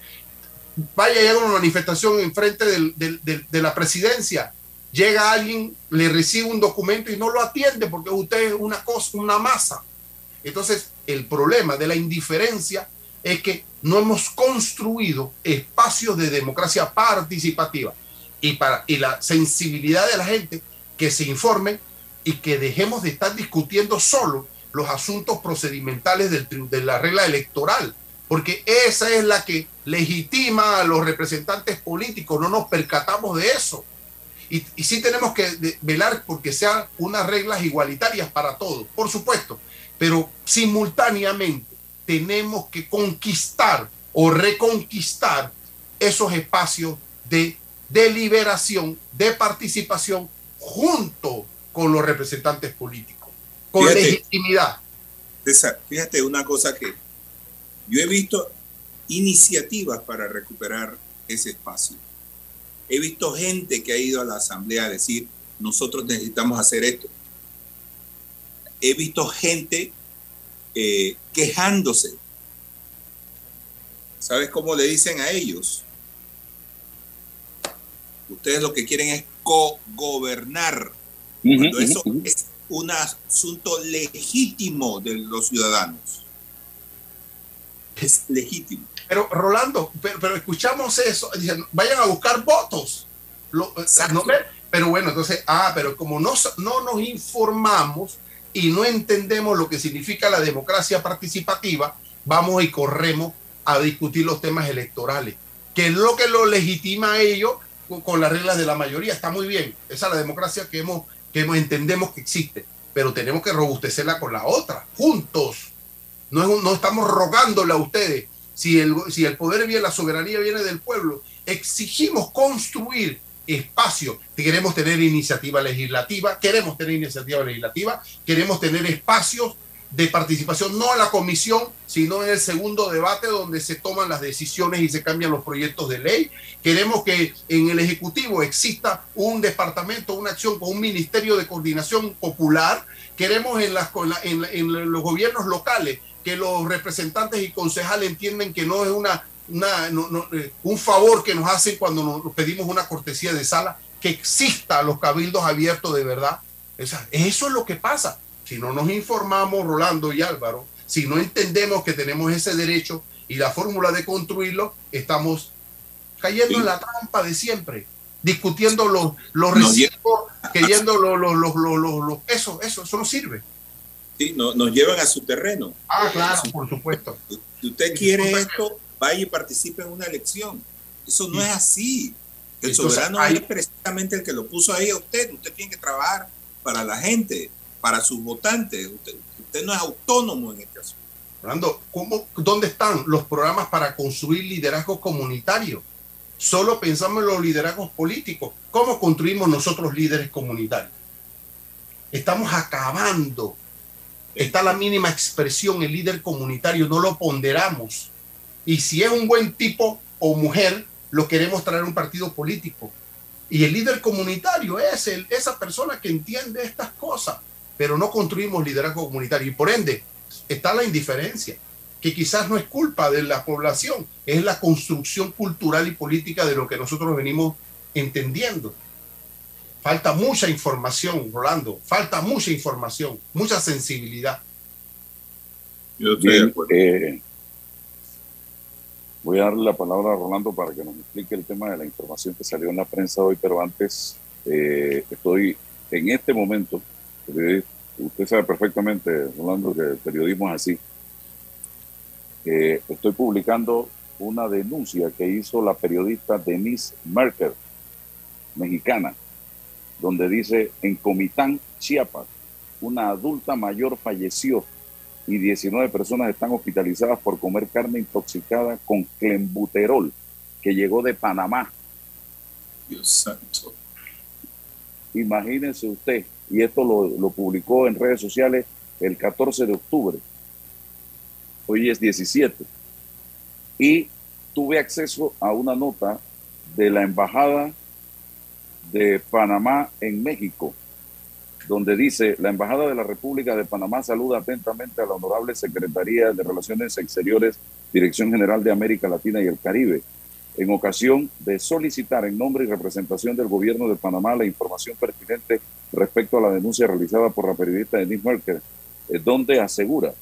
Vaya a una manifestación del, del, de la presidencia. Llega alguien, le recibe un documento y no lo atiende porque usted es una cosa, una masa. Entonces, el problema de la indiferencia es que no hemos construido espacios de democracia participativa y, para, y la sensibilidad de la gente que se informe y que dejemos de estar discutiendo solo los asuntos procedimentales de la regla electoral, porque esa es la que legitima a los representantes políticos, no nos percatamos de eso. Y, y sí tenemos que velar porque sean unas reglas igualitarias para todos, por supuesto, pero simultáneamente tenemos que conquistar o reconquistar esos espacios de deliberación, de participación junto con los representantes políticos, con fíjate, legitimidad. César, fíjate una cosa que yo he visto iniciativas para recuperar ese espacio. He visto gente que ha ido a la asamblea a decir, nosotros necesitamos hacer esto he visto gente eh, quejándose. ¿Sabes cómo le dicen a ellos? Ustedes lo que quieren es co-gobernar. Cuando eso es un asunto legítimo de los ciudadanos. Es legítimo. Pero Rolando, pero, pero escuchamos eso, dicen, vayan a buscar votos. Lo, no, pero bueno, entonces, ah, pero como no, no nos informamos, y no entendemos lo que significa la democracia participativa, vamos y corremos a discutir los temas electorales, que es lo que lo legitima a ellos con, las reglas de la mayoría. Está muy bien, esa es la democracia que, hemos, que entendemos que existe, pero tenemos que robustecerla con la otra, juntos. No estamos rogándole a ustedes. Si el, si el poder viene, la soberanía viene del pueblo, exigimos construir espacio. Queremos tener iniciativa legislativa, queremos tener iniciativa legislativa, queremos tener espacios de participación, no en la comisión, sino en el segundo debate donde se toman las decisiones y se cambian los proyectos de ley. Queremos que en el Ejecutivo exista un departamento, una acción con un ministerio de coordinación popular. Queremos en, las, los gobiernos locales que los representantes y concejales entienden que no es una una, no, no, eh, un favor que nos hacen cuando nos pedimos una cortesía de sala, que exista los cabildos abiertos de verdad. Esa, eso es lo que pasa. Si no nos informamos, Rolando y Álvaro, si no entendemos que tenemos ese derecho y la fórmula de construirlo, estamos cayendo en la trampa de siempre, discutiendo los, los recibos, queriendo los, los, los, los, eso, eso, eso no sirve. Sí, no, nos llevan a su terreno. Ah, claro, por supuesto. Si usted quiere esto, vaya y participe en una elección. Eso no es así. El soberano es precisamente el que lo puso ahí a usted. Usted tiene que trabajar para la gente, para sus votantes. Usted, usted no es autónomo en este asunto. Fernando, ¿cómo, ¿dónde están los programas para construir liderazgo comunitario? Solo pensamos en los liderazgos políticos. ¿Cómo construimos nosotros líderes comunitarios? Estamos acabando. Está la mínima expresión, el líder comunitario, no lo ponderamos. Y si es un buen tipo o mujer, lo queremos traer a un partido político. Y el líder comunitario es el, esa persona que entiende estas cosas, pero no construimos liderazgo comunitario. Y por ende, está la indiferencia, que quizás no es culpa de la población, es la construcción cultural y política de lo que nosotros venimos entendiendo. Falta mucha información, Rolando, falta mucha información, mucha sensibilidad. Yo estoy de acuerdo. Eh, Voy a darle la palabra a Rolando para que nos explique el tema de la información que salió en la prensa hoy, pero antes eh, estoy en este momento, usted sabe perfectamente, Rolando, que el periodismo es así. estoy publicando una denuncia que hizo la periodista Denise Merker, mexicana, donde dice, en Comitán, Chiapas, una adulta mayor falleció y 19 personas están hospitalizadas por comer carne intoxicada con clenbuterol que llegó de Panamá. Dios santo. Imagínense usted, y esto lo, lo publicó en redes sociales el 14 de octubre. Hoy es 17. Y tuve acceso a una nota de la Embajada de Panamá en México, donde dice, la Embajada de la República de Panamá saluda atentamente a la Honorable Secretaría de Relaciones Exteriores, Dirección General de América Latina y el Caribe, en ocasión de solicitar en nombre y representación del Gobierno de Panamá la información pertinente respecto a la denuncia realizada por la periodista Denise Merker, eh, donde asegura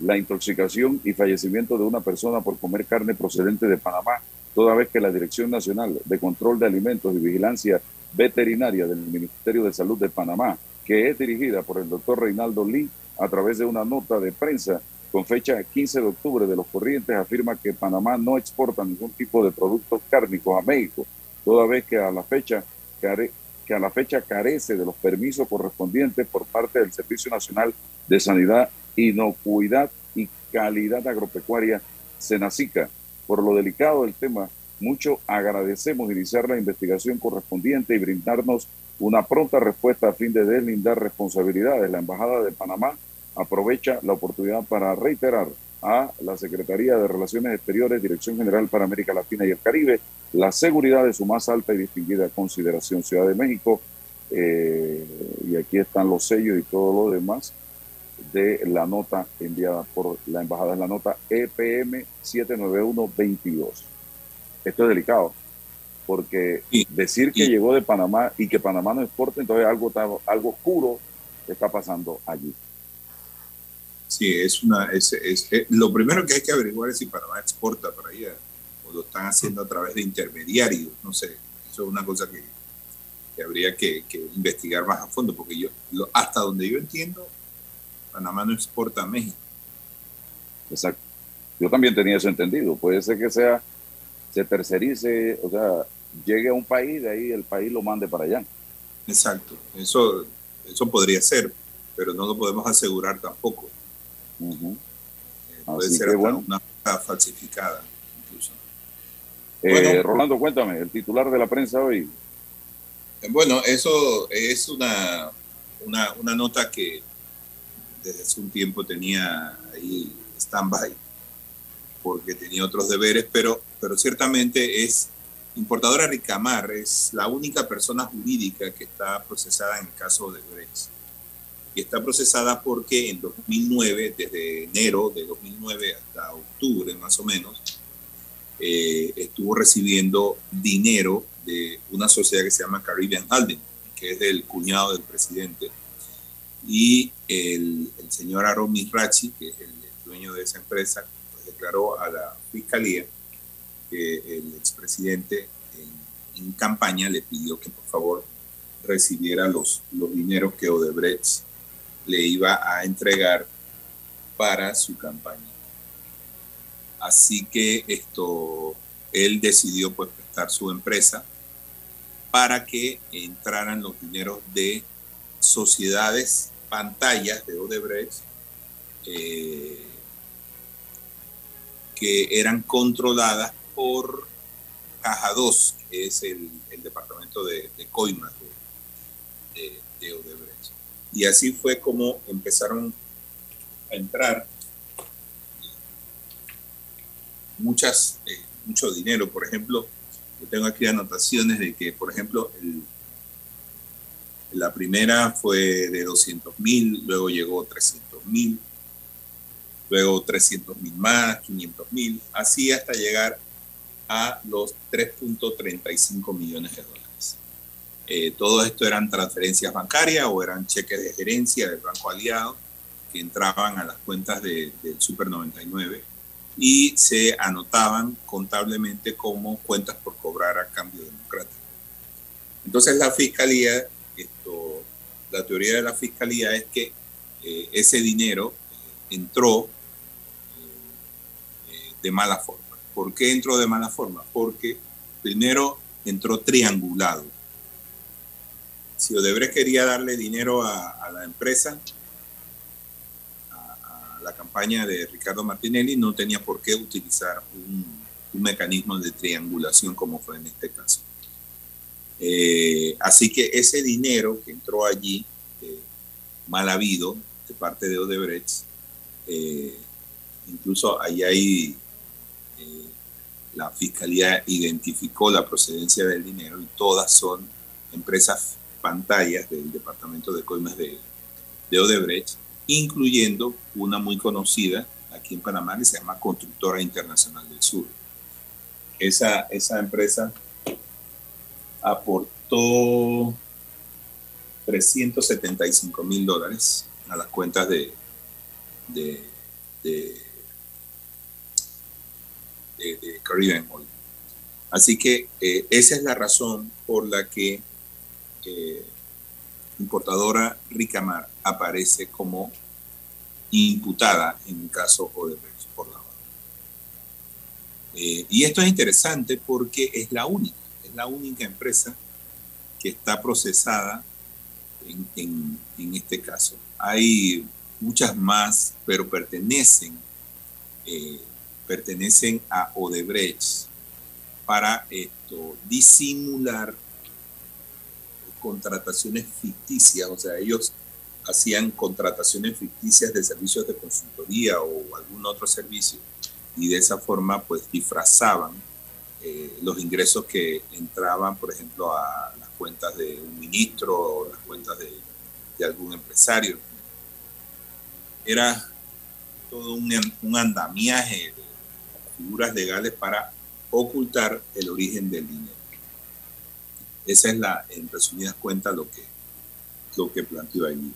la intoxicación y fallecimiento de una persona por comer carne procedente de Panamá, toda vez que la Dirección Nacional de Control de Alimentos y Vigilancia Veterinaria del Ministerio de Salud de Panamá que es dirigida por el doctor Reinaldo Lee a través de una nota de prensa con fecha 15 de octubre de los corrientes, afirma que Panamá no exporta ningún tipo de productos cárnicos a México, toda vez que a la fecha que a la fecha carece de los permisos correspondientes por parte del Servicio Nacional de Sanidad, Inocuidad y Calidad Agropecuaria, Senacica. Por lo delicado del tema, mucho agradecemos iniciar la investigación correspondiente y brindarnos una pronta respuesta a fin de deslindar responsabilidades. La Embajada de Panamá aprovecha la oportunidad para reiterar a la Secretaría de Relaciones Exteriores, Dirección General para América Latina y el Caribe, la seguridad de su más alta y distinguida consideración Ciudad de México. Eh, y aquí están los sellos y todo lo demás de la nota enviada por la Embajada, la nota EPM 79122. Esto es delicado porque decir que llegó de Panamá y que Panamá no exporta, entonces algo, algo oscuro está pasando allí. Sí, es una, es, es, lo primero que hay que averiguar es si Panamá exporta para allá o lo están haciendo a través de intermediarios, no sé, eso es una cosa que, que habría que, que, investigar más a fondo, porque yo, hasta donde yo entiendo, Panamá no exporta a México. Exacto. Yo también tenía eso entendido. Puede ser que sea se tercerice, o sea, llegue a un país, de ahí el país lo mande para allá. Exacto, eso, eso podría ser, pero no lo podemos asegurar tampoco. Eh, puede ser bueno. una falsificada, incluso. Eh, Rolando, cuéntame, el titular de la prensa hoy. Eh, bueno, eso es una, una, una nota que desde hace un tiempo tenía ahí stand-by porque tenía otros deberes, pero, pero ciertamente es importadora Ricamar, es la única persona jurídica que está procesada en el caso de Brex. Y está procesada porque en 2009, desde enero de 2009 hasta octubre más o menos, eh, estuvo recibiendo dinero de una sociedad que se llama Caribbean Holding, que es del cuñado del presidente, y el, el señor Aaron Misrachi, que es el dueño de esa empresa, declaró a la fiscalía que el expresidente en, en campaña le pidió que por favor recibiera los, los dineros que Odebrecht le iba a entregar para su campaña. Así que esto, él decidió pues prestar su empresa para que entraran los dineros de sociedades pantallas de Odebrecht eh, que eran controladas por Caja 2, que es el, departamento de, de coimas de, de, Odebrecht. Y así fue como empezaron a entrar muchas, eh, mucho dinero. Por ejemplo, yo tengo aquí anotaciones de que, por ejemplo, la primera fue de 200 mil, luego llegó 300 mil, luego 300 mil más, 500 mil, así hasta llegar a los 3.35 millones de dólares. Eh, todo esto eran transferencias bancarias o eran cheques de gerencia del Banco Aliado que entraban a las cuentas del Super 99 y se anotaban contablemente como cuentas por cobrar a cambio democrático. Entonces la fiscalía, esto, la teoría de la fiscalía es que eh, ese dinero eh, entró de mala forma. ¿Por qué entró de mala forma? Porque primero entró triangulado. Si Odebrecht quería darle dinero a, la empresa, a, la campaña de Ricardo Martinelli, no tenía por qué utilizar un, mecanismo de triangulación como fue en este caso. Eh, así que ese dinero que entró allí, eh, mal habido de parte de Odebrecht, eh, incluso ahí hay la fiscalía identificó la procedencia del dinero y todas son empresas pantallas del departamento de coimas de, de Odebrecht, incluyendo una muy conocida aquí en Panamá que se llama Constructora Internacional del Sur. Esa, esa empresa aportó 375 mil dólares a las cuentas de de, Caribbean Oil. Así que eh, esa es la razón por la que eh, importadora Ricamar aparece como imputada en el caso Odebrecht por lavado. Eh, y esto es interesante porque es la única, es la única empresa que está procesada en, en, este caso. Hay muchas más, pero pertenecen eh, pertenecen a Odebrecht para esto, disimular contrataciones ficticias, o sea, ellos hacían contrataciones ficticias de servicios de consultoría o algún otro servicio y de esa forma pues disfrazaban eh, los ingresos que entraban, por ejemplo, a las cuentas de un ministro o las cuentas de, de algún empresario. Era todo un, un andamiaje figuras legales para ocultar el origen del dinero. Esa es la, en resumidas cuentas, lo que, lo que planteó allí.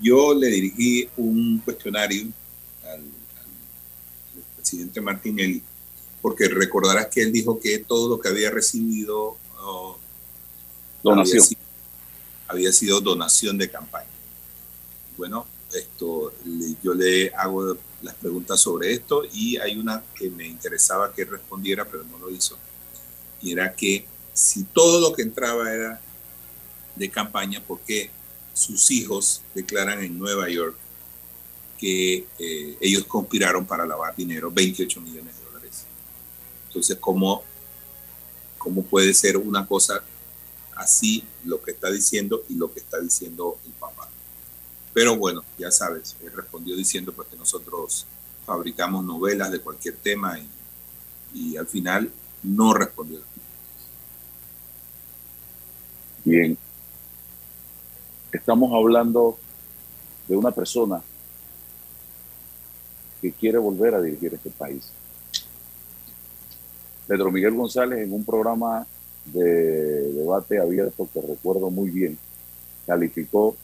Yo le dirigí un cuestionario al, presidente Martinelli, porque recordarás que él dijo que todo lo que había recibido donación. Había sido, donación de campaña. Bueno, esto yo le hago las preguntas sobre esto y hay una que me interesaba que respondiera, pero no lo hizo. Y era que si todo lo que entraba era de campaña, ¿por qué sus hijos declaran en Nueva York que eh, ellos conspiraron para lavar dinero, 28 millones de dólares? Entonces, ¿cómo, ¿cómo puede ser una cosa así lo que está diciendo y lo que está diciendo el papá? Pero bueno, ya sabes, respondió diciendo pues que nosotros fabricamos novelas de cualquier tema y, al final no respondió. Bien. Estamos hablando de una persona que quiere volver a dirigir este país. Pedro Miguel González en un programa de debate abierto que recuerdo muy bien, calificó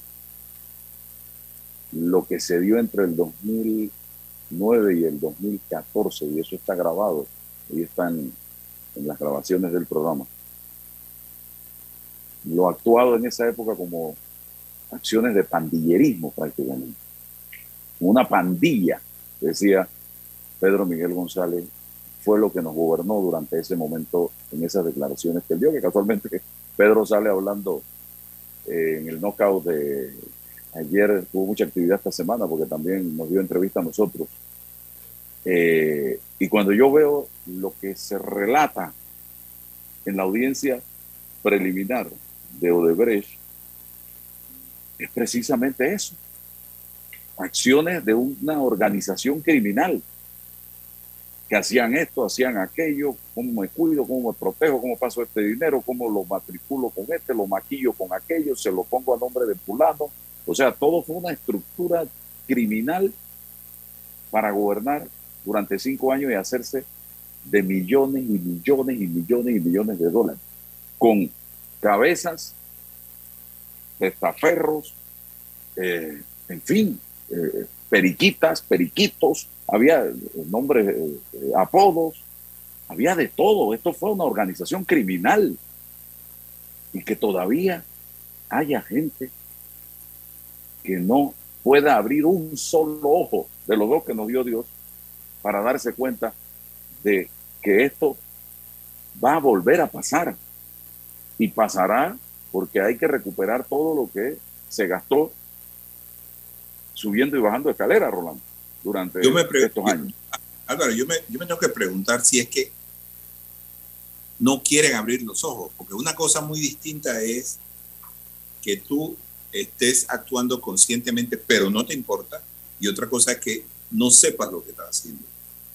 lo que se dio entre el 2009 y el 2014, y eso está grabado ahí están en las grabaciones del programa, lo actuado en esa época como acciones de pandillerismo prácticamente. Una pandilla, decía Pedro Miguel González, fue lo que nos gobernó durante ese momento en esas declaraciones que él dio, que casualmente Pedro sale hablando eh, en el knockout de ayer, tuvo mucha actividad esta semana porque también nos dio entrevista a nosotros. Eh, y cuando yo veo lo que se relata en la audiencia preliminar de Odebrecht, es precisamente eso. Acciones de una organización criminal que hacían esto, hacían aquello, cómo me cuido, cómo me protejo, cómo paso este dinero, cómo lo matriculo con este, lo maquillo con aquello, se lo pongo a nombre de fulano. O sea, todo fue una estructura criminal para gobernar durante cinco años y hacerse de millones y millones y millones y millones de dólares, con cabezas, testaferros, eh, en fin, eh, periquitas, periquitos, había nombres, eh, apodos, había de todo. Esto fue una organización criminal y que todavía haya gente que no pueda abrir un solo ojo de los dos que nos dio Dios para darse cuenta de que esto va a volver a pasar y pasará porque hay que recuperar todo lo que se gastó subiendo y bajando escaleras, Rolando, durante estos años. Álvaro, yo me, yo me tengo que preguntar si es que no quieren abrir los ojos, porque una cosa muy distinta es que tú estés actuando conscientemente, pero no te importa, y otra cosa es que no sepas lo que estás haciendo.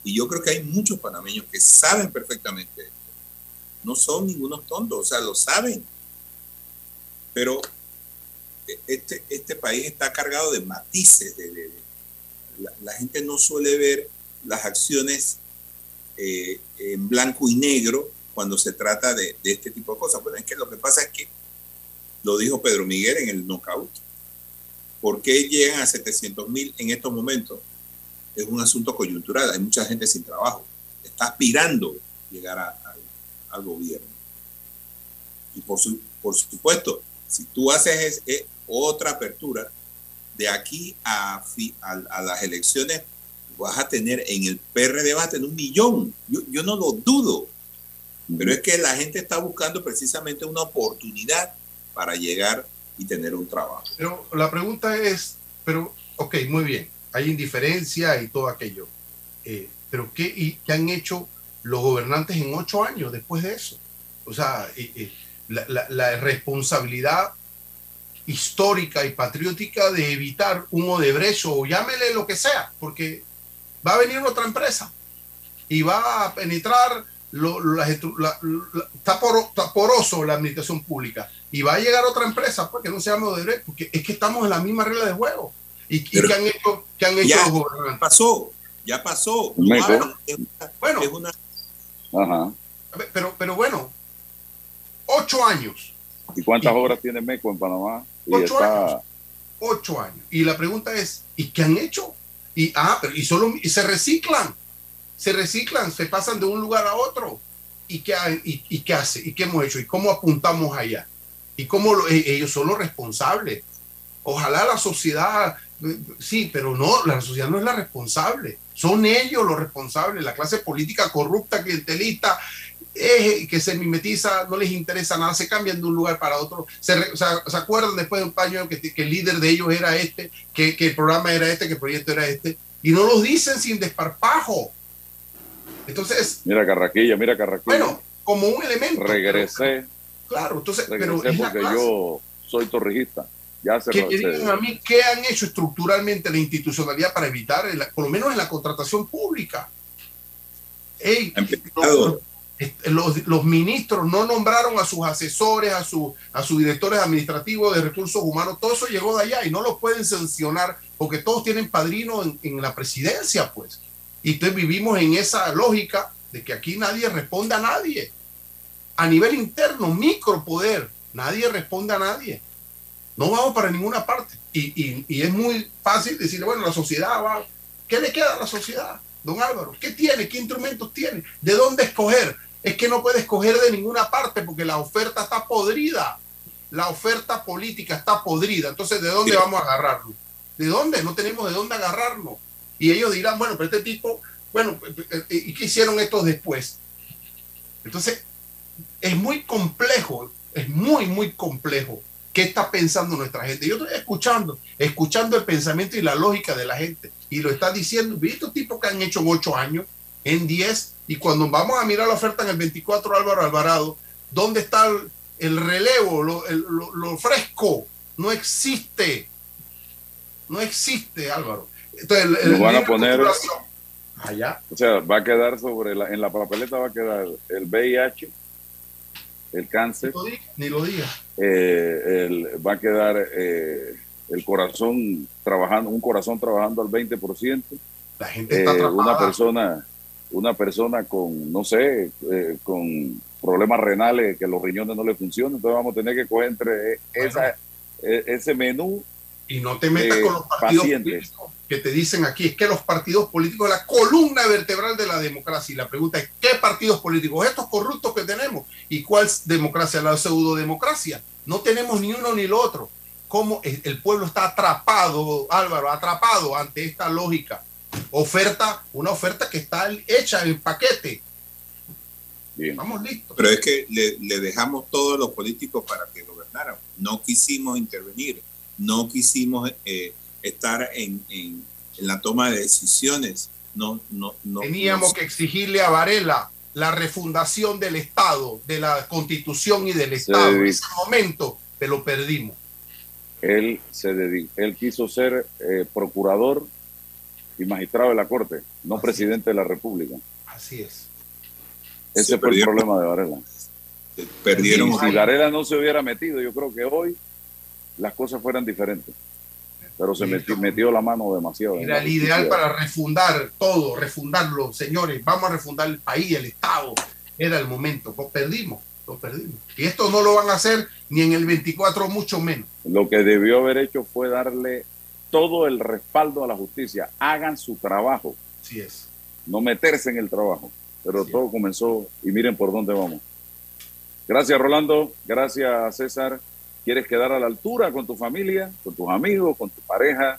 Y yo creo que hay muchos panameños que saben perfectamente esto. No son ningunos tontos, o sea, lo saben. Pero este, este país está cargado de matices. De, la, gente no suele ver las acciones eh, en blanco y negro cuando se trata de, este tipo de cosas. Bueno, es que lo que pasa es que, lo dijo Pedro Miguel en el knockout, ¿por qué llegan a 700 mil en estos momentos? Es un asunto coyuntural, hay mucha gente sin trabajo, está aspirando llegar al gobierno. Y por, su, por supuesto, si tú haces otra apertura, de aquí a, a, las elecciones vas a tener en el PRD vas a tener un millón. Yo, yo no lo dudo, pero es que la gente está buscando precisamente una oportunidad para llegar y tener un trabajo. Pero la pregunta es, pero, ok, muy bien, hay indiferencia y todo aquello, eh, pero ¿qué, y, ¿qué han hecho los gobernantes en ocho años después de eso? O sea, eh, eh, la, responsabilidad histórica y patriótica de evitar un Odebrecht o llámele lo que sea, porque va a venir otra empresa y va a penetrar, lo, la, está, poroso la administración pública y va a llegar otra empresa porque pues, no se llama Odebrecht, porque es que estamos en la misma regla de juego. ¿Y, que han hecho, que han hecho ya Pasó, ya pasó. bueno, Pero, pero bueno, ocho años. ¿Y cuántas obras tiene MECO en Panamá? ocho años. Ocho años. Y la pregunta es, ¿y qué han hecho? Y, ah, pero y solo y se reciclan. Se reciclan, se pasan de un lugar a otro. ¿Y qué, y, y qué hace? ¿Y qué hemos hecho? ¿Y cómo apuntamos allá? ¿Y cómo e, ellos son los responsables? Ojalá la sociedad, sí, pero no, la sociedad no es la responsable. Son ellos los responsables, la clase política corrupta, clientelista, que se mimetiza, no les interesa nada, se cambian de un lugar para otro, se, se acuerdan después de un año que, que, el líder de ellos era este, que, que, el programa era este, que el proyecto era este, y no lo dicen sin desparpajo. Entonces... Mira Carraquilla, mira Carraquilla. Bueno, como un elemento. Regresé. claro, entonces... pero porque yo soy torrijista. Ya se, que digan a mí qué han hecho estructuralmente la institucionalidad para evitar, por lo menos en la contratación pública. Hey, los, los, ministros no nombraron a sus asesores, a, su, a sus directores administrativos de recursos humanos, todo eso llegó de allá y no los pueden sancionar porque todos tienen padrino en, en la presidencia, pues. Y entonces vivimos en esa lógica de que aquí nadie responde a nadie. A nivel interno, micropoder, nadie responde a nadie. No vamos para ninguna parte. Y, y, y es muy fácil decir, bueno, la sociedad va. ¿Qué le queda a la sociedad? don Álvaro? ¿Qué tiene? ¿Qué instrumentos tiene? ¿De dónde escoger? Es que no puede escoger de ninguna parte porque la oferta está podrida. La oferta política está podrida. Entonces, ¿de dónde vamos a agarrarlo? ¿De dónde? No tenemos de dónde agarrarnos. Y ellos dirán, bueno, pero este tipo, bueno, ¿y qué hicieron estos después? Entonces, es muy complejo, es muy, muy complejo qué está pensando nuestra gente. Yo estoy escuchando, escuchando el pensamiento y la lógica de la gente. Y lo está diciendo, vi estos tipos que han hecho en ocho años, en diez, y cuando vamos a mirar la oferta en el 24 Álvaro Alvarado, ¿dónde está el, relevo, lo, fresco? No existe. No existe, Álvaro. Entonces, el, van a poner allá. O sea, va a quedar sobre la, en la papeleta va a quedar el VIH, el cáncer. Ni lo diga. Eh, va a quedar eh, el corazón trabajando, un corazón trabajando al 20%. La gente está eh, Una persona, una persona con, no sé, con problemas renales, que los riñones no le funcionan, entonces vamos a tener que coger entre esa, ese menú. Y no te metas con los partidos políticos que te dicen aquí, es que los partidos políticos la columna vertebral de la democracia. Y la pregunta es, ¿qué partidos políticos? Estos corruptos que tenemos. ¿Y cuál democracia? La pseudo-democracia. No tenemos ni uno ni lo otro. ¿Cómo el pueblo está atrapado, Álvaro, atrapado ante esta lógica? Oferta, una oferta que está hecha en paquete. Bien. Vamos listos. Pero es que le, dejamos todos los políticos para que gobernaran. No quisimos intervenir, no quisimos eh, estar en, en, la toma de decisiones. No, no, no, Teníamos que exigirle a Varela la refundación del Estado, de la Constitución y del Estado. En ese momento, pero lo perdimos. Él, se él quiso ser eh, procurador y magistrado de la Corte, no presidente de la República. Así es. Ese fue el problema de Varela. perdieron. Si Varela no se hubiera metido, yo creo que hoy las cosas fueran diferentes pero se metió, la mano demasiado. Era el ideal para refundar todo, refundarlo, señores, vamos a refundar el país, el Estado. Era el momento, lo perdimos, lo perdimos. Y esto no lo van a hacer ni en el 24, mucho menos. Lo que debió haber hecho fue darle todo el respaldo a la justicia. Hagan su trabajo. Sí es. No meterse en el trabajo. Pero todo comenzó y miren por dónde vamos. Gracias, Rolando. Gracias, César. ¿Quieres quedar a la altura con tu familia, con tus amigos, con tu pareja,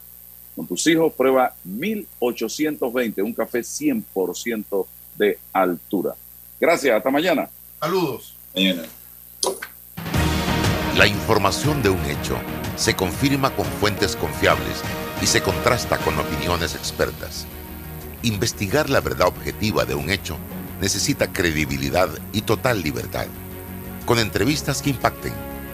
con tus hijos? Prueba 1820, un café 100% de altura. Gracias, hasta mañana. Saludos. Mañana. La información de un hecho se confirma con fuentes confiables y se contrasta con opiniones expertas. Investigar la verdad objetiva de un hecho necesita credibilidad y total libertad. Con entrevistas que impacten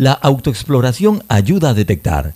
La autoexploración ayuda a detectar